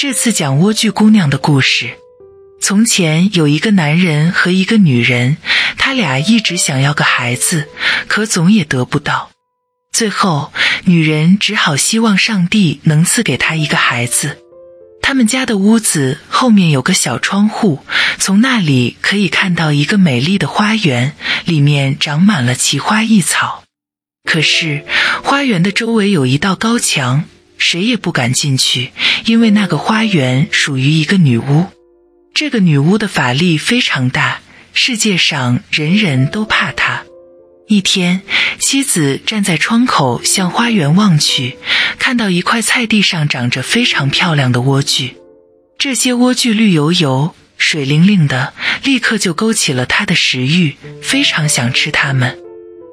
这次讲莴苣姑娘的故事。从前有一个男人和一个女人，他俩一直想要个孩子，可总也得不到。最后，女人只好希望上帝能赐给她一个孩子。他们家的屋子后面有个小窗户，从那里可以看到一个美丽的花园，里面长满了奇花异草。可是，花园的周围有一道高墙。谁也不敢进去，因为那个花园属于一个女巫。这个女巫的法力非常大，世界上人人都怕她。一天，妻子站在窗口向花园望去，看到一块菜地上长着非常漂亮的莴苣。这些莴苣绿油油、水灵灵的，立刻就勾起了她的食欲，非常想吃它们。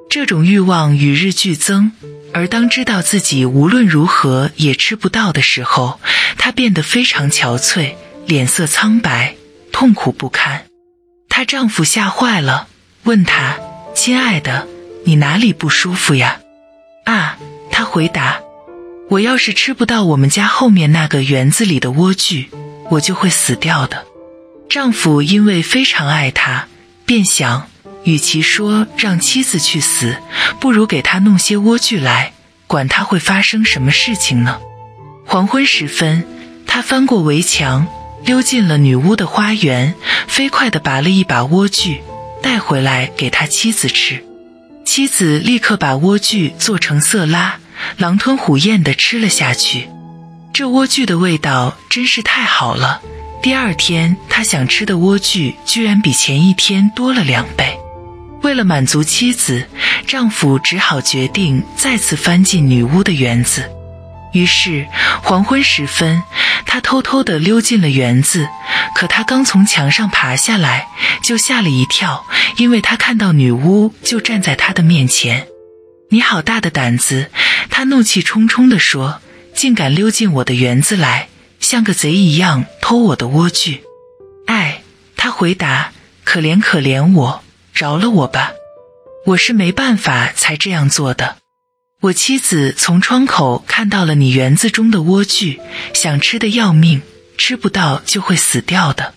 这种欲望与日俱增。而当知道自己无论如何也吃不到的时候，她变得非常憔悴，脸色苍白，痛苦不堪。她丈夫吓坏了，问她：“亲爱的，你哪里不舒服呀？”啊，她回答：“我要是吃不到我们家后面那个园子里的莴苣，我就会死掉的。”丈夫因为非常爱她，便想。与其说让妻子去死，不如给他弄些莴苣来，管他会发生什么事情呢？黄昏时分，他翻过围墙，溜进了女巫的花园，飞快地拔了一把莴苣，带回来给他妻子吃。妻子立刻把莴苣做成色拉，狼吞虎咽地吃了下去。这莴苣的味道真是太好了。第二天，他想吃的莴苣居然比前一天多了两倍。为了满足妻子，丈夫只好决定再次翻进女巫的园子。于是黄昏时分，他偷偷地溜进了园子。可他刚从墙上爬下来，就吓了一跳，因为他看到女巫就站在他的面前。“你好大的胆子！”他怒气冲冲地说，“竟敢溜进我的园子来，像个贼一样偷我的莴苣！”“哎，他回答，“可怜可怜我。”饶了我吧，我是没办法才这样做的。我妻子从窗口看到了你园子中的莴苣，想吃的要命，吃不到就会死掉的。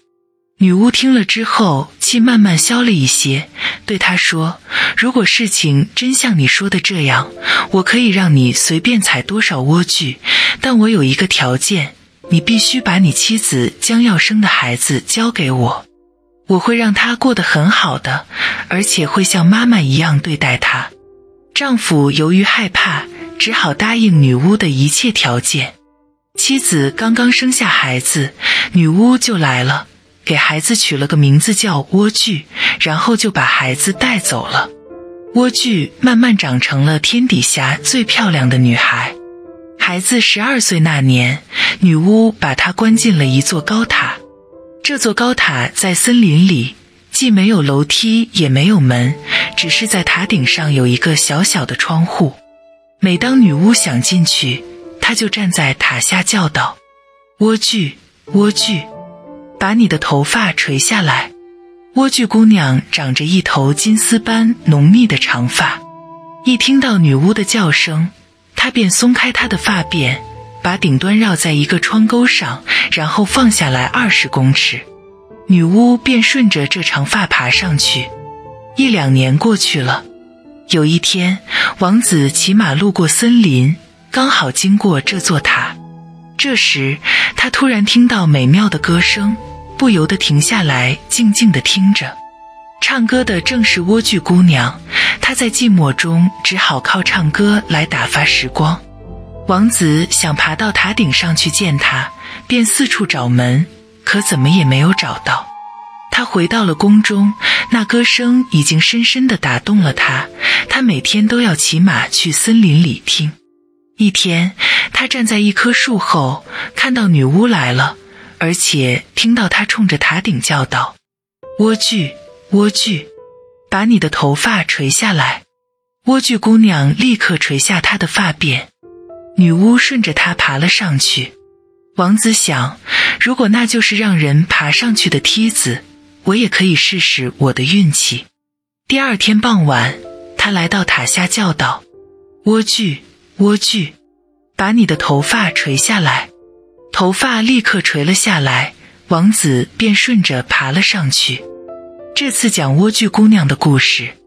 女巫听了之后，气慢慢消了一些，对他说：“如果事情真像你说的这样，我可以让你随便采多少莴苣，但我有一个条件，你必须把你妻子将要生的孩子交给我。”我会让她过得很好的，而且会像妈妈一样对待她。丈夫由于害怕，只好答应女巫的一切条件。妻子刚刚生下孩子，女巫就来了，给孩子取了个名字叫莴苣，然后就把孩子带走了。莴苣慢慢长成了天底下最漂亮的女孩。孩子十二岁那年，女巫把她关进了一座高塔。这座高塔在森林里，既没有楼梯，也没有门，只是在塔顶上有一个小小的窗户。每当女巫想进去，她就站在塔下叫道：“莴苣，莴苣，把你的头发垂下来。”莴苣姑娘长着一头金丝般浓密的长发，一听到女巫的叫声，她便松开她的发辫。把顶端绕在一个窗钩上，然后放下来二十公尺，女巫便顺着这长发爬上去。一两年过去了，有一天，王子骑马路过森林，刚好经过这座塔。这时，他突然听到美妙的歌声，不由得停下来，静静地听着。唱歌的正是莴苣姑娘，她在寂寞中只好靠唱歌来打发时光。王子想爬到塔顶上去见她，便四处找门，可怎么也没有找到。他回到了宫中，那歌声已经深深地打动了他。他每天都要骑马去森林里听。一天，他站在一棵树后，看到女巫来了，而且听到她冲着塔顶叫道：“莴苣，莴苣，把你的头发垂下来。”莴苣姑娘立刻垂下她的发辫。女巫顺着它爬了上去。王子想，如果那就是让人爬上去的梯子，我也可以试试我的运气。第二天傍晚，他来到塔下，叫道：“莴苣，莴苣，把你的头发垂下来。”头发立刻垂了下来，王子便顺着爬了上去。这次讲莴苣姑娘的故事。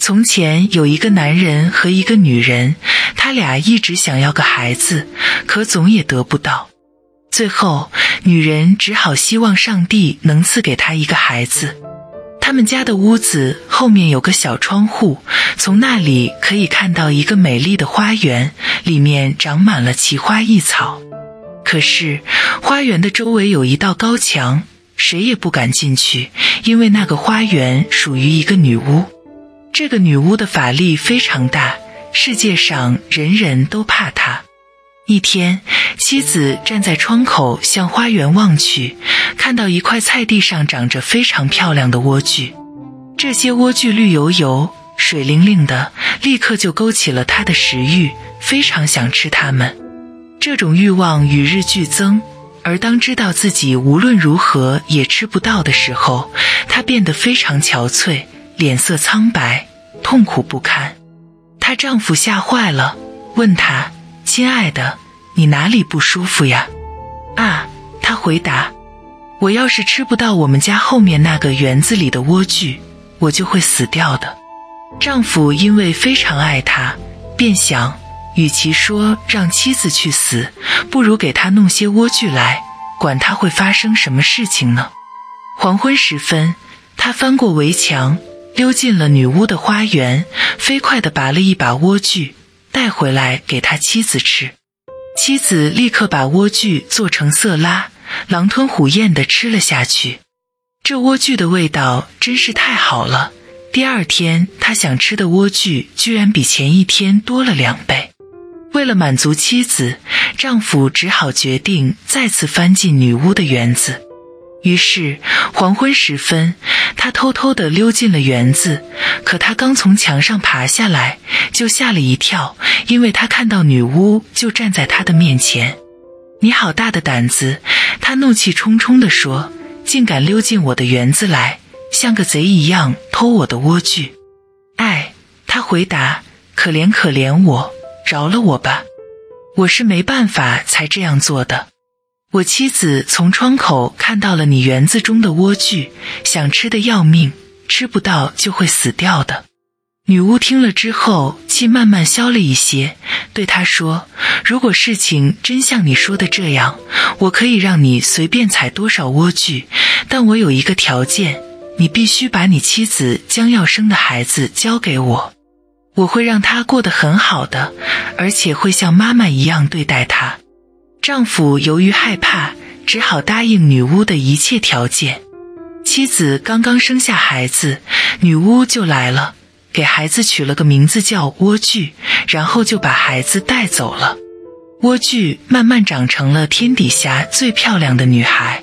从前有一个男人和一个女人，他俩一直想要个孩子，可总也得不到。最后，女人只好希望上帝能赐给她一个孩子。他们家的屋子后面有个小窗户，从那里可以看到一个美丽的花园，里面长满了奇花异草。可是，花园的周围有一道高墙，谁也不敢进去，因为那个花园属于一个女巫。这个女巫的法力非常大，世界上人人都怕她。一天，妻子站在窗口向花园望去，看到一块菜地上长着非常漂亮的莴苣。这些莴苣绿油油、水灵灵的，立刻就勾起了她的食欲，非常想吃它们。这种欲望与日俱增，而当知道自己无论如何也吃不到的时候，她变得非常憔悴。脸色苍白，痛苦不堪。她丈夫吓坏了，问她：“亲爱的，你哪里不舒服呀？”啊，她回答：“我要是吃不到我们家后面那个园子里的莴苣，我就会死掉的。”丈夫因为非常爱她，便想，与其说让妻子去死，不如给她弄些莴苣来，管她会发生什么事情呢？黄昏时分，他翻过围墙。溜进了女巫的花园，飞快地拔了一把莴苣，带回来给他妻子吃。妻子立刻把莴苣做成色拉，狼吞虎咽地吃了下去。这莴苣的味道真是太好了。第二天，他想吃的莴苣居然比前一天多了两倍。为了满足妻子，丈夫只好决定再次翻进女巫的园子。于是黄昏时分，他偷偷地溜进了园子。可他刚从墙上爬下来，就吓了一跳，因为他看到女巫就站在他的面前。“你好大的胆子！”他怒气冲冲地说，“竟敢溜进我的园子来，像个贼一样偷我的莴苣！”“哎，他回答，“可怜可怜我，饶了我吧，我是没办法才这样做的。”我妻子从窗口看到了你园子中的莴苣，想吃的要命，吃不到就会死掉的。女巫听了之后，气慢慢消了一些，对他说：“如果事情真像你说的这样，我可以让你随便采多少莴苣，但我有一个条件，你必须把你妻子将要生的孩子交给我，我会让他过得很好的，而且会像妈妈一样对待他。”丈夫由于害怕，只好答应女巫的一切条件。妻子刚刚生下孩子，女巫就来了，给孩子取了个名字叫莴苣，然后就把孩子带走了。莴苣慢慢长成了天底下最漂亮的女孩。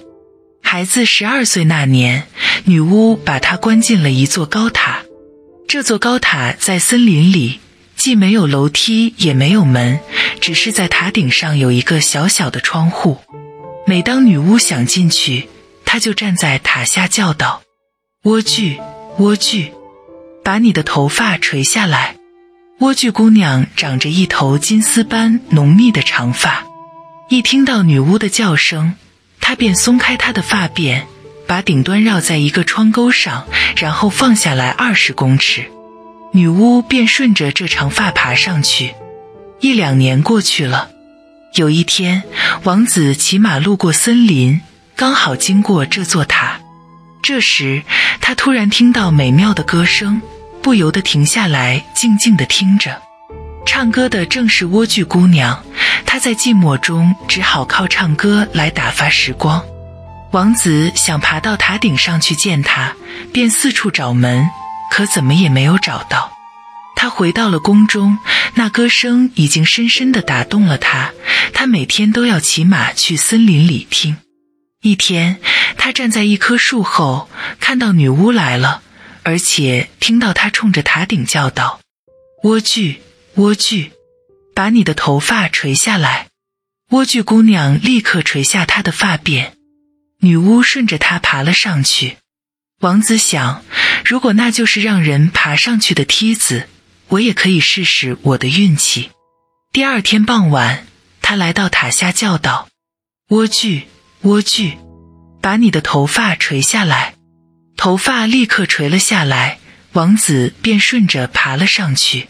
孩子十二岁那年，女巫把她关进了一座高塔。这座高塔在森林里。既没有楼梯，也没有门，只是在塔顶上有一个小小的窗户。每当女巫想进去，她就站在塔下叫道：“莴苣，莴苣，把你的头发垂下来。”莴苣姑娘长着一头金丝般浓密的长发，一听到女巫的叫声，她便松开她的发辫，把顶端绕在一个窗钩上，然后放下来二十公尺。女巫便顺着这长发爬上去。一两年过去了，有一天，王子骑马路过森林，刚好经过这座塔。这时，他突然听到美妙的歌声，不由得停下来，静静地听着。唱歌的正是莴苣姑娘，她在寂寞中只好靠唱歌来打发时光。王子想爬到塔顶上去见她，便四处找门。可怎么也没有找到。他回到了宫中，那歌声已经深深地打动了他。他每天都要骑马去森林里听。一天，他站在一棵树后，看到女巫来了，而且听到她冲着塔顶叫道：“莴苣，莴苣，把你的头发垂下来。”莴苣姑娘立刻垂下她的发辫，女巫顺着她爬了上去。王子想，如果那就是让人爬上去的梯子，我也可以试试我的运气。第二天傍晚，他来到塔下，叫道：“莴苣，莴苣，把你的头发垂下来。”头发立刻垂了下来，王子便顺着爬了上去。